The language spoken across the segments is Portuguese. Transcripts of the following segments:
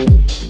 you.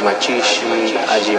Machishi, Aji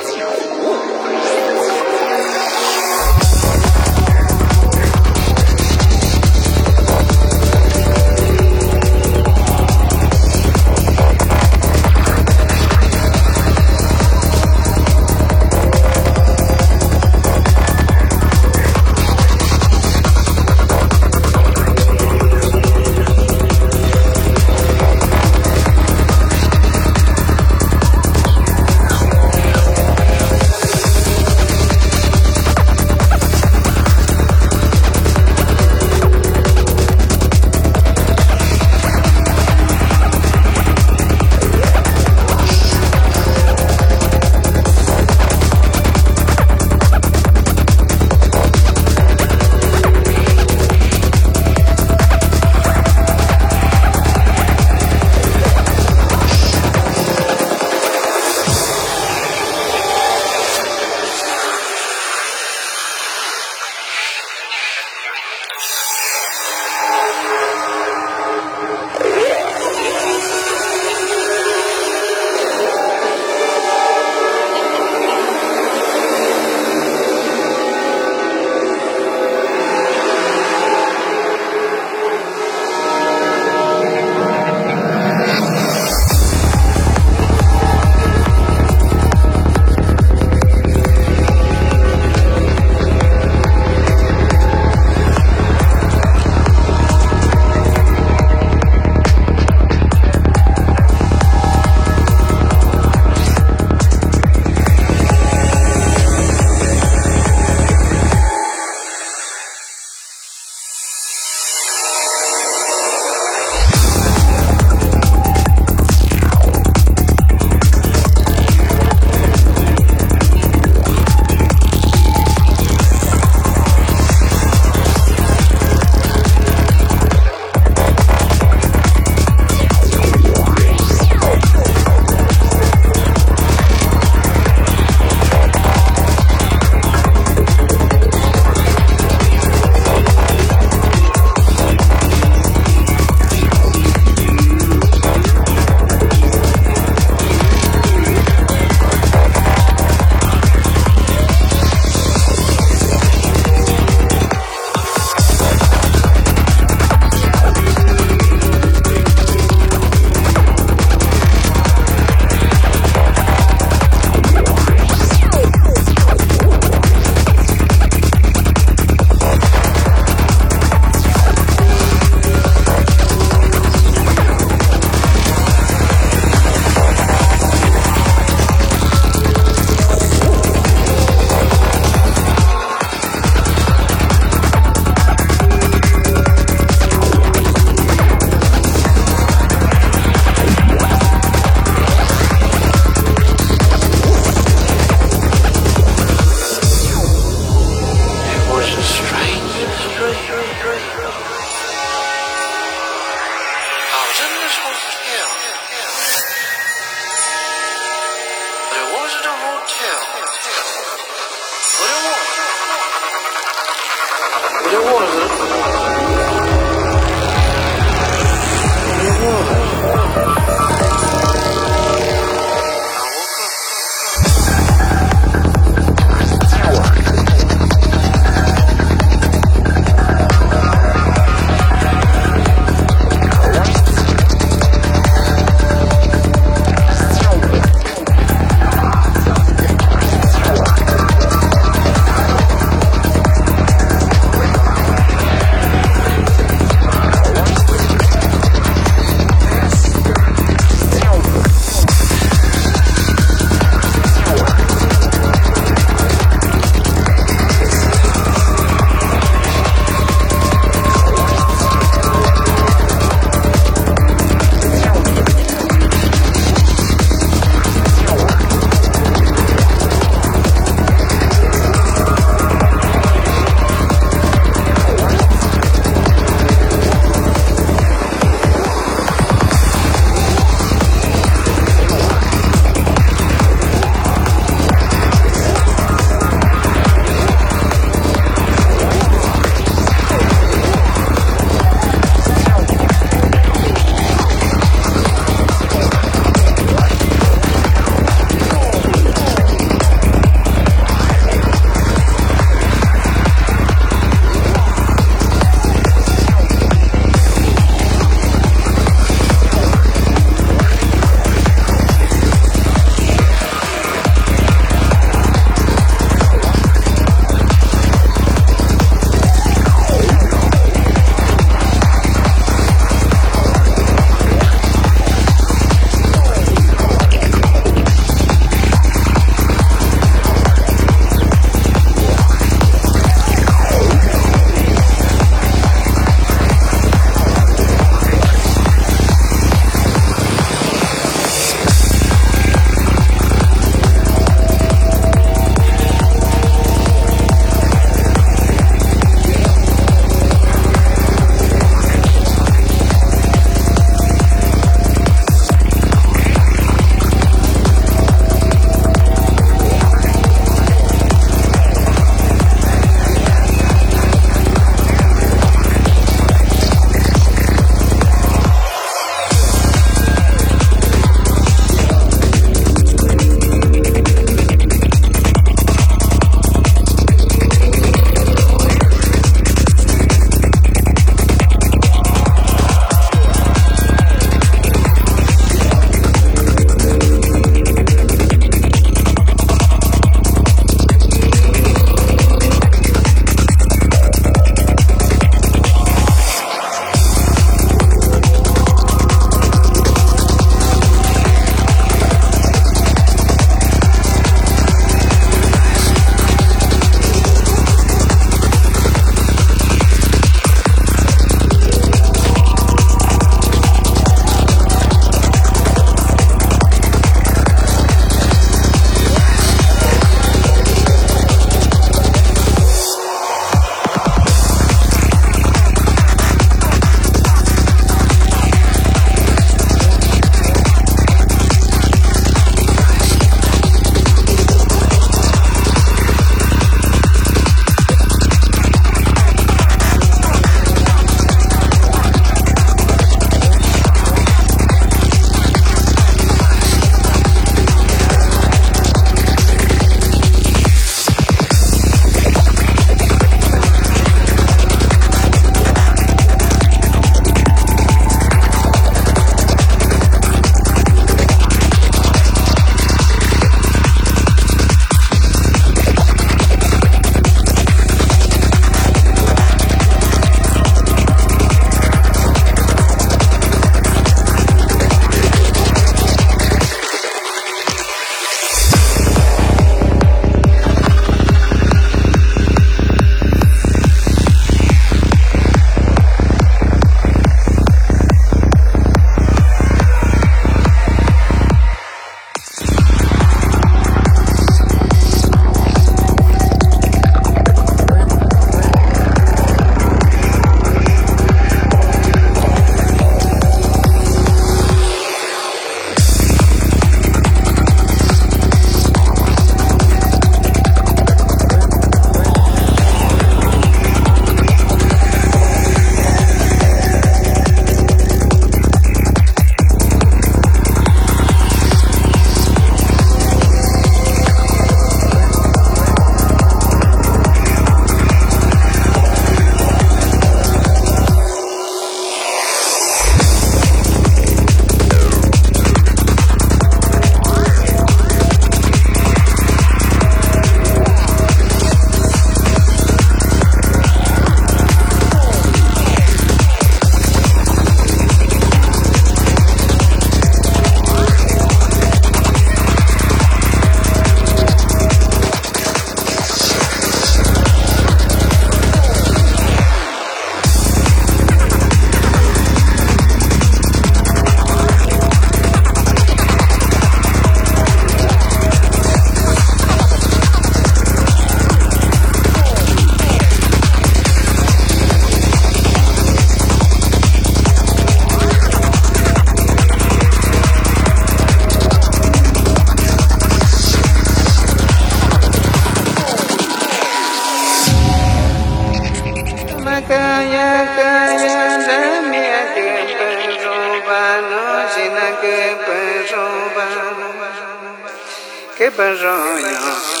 बजाया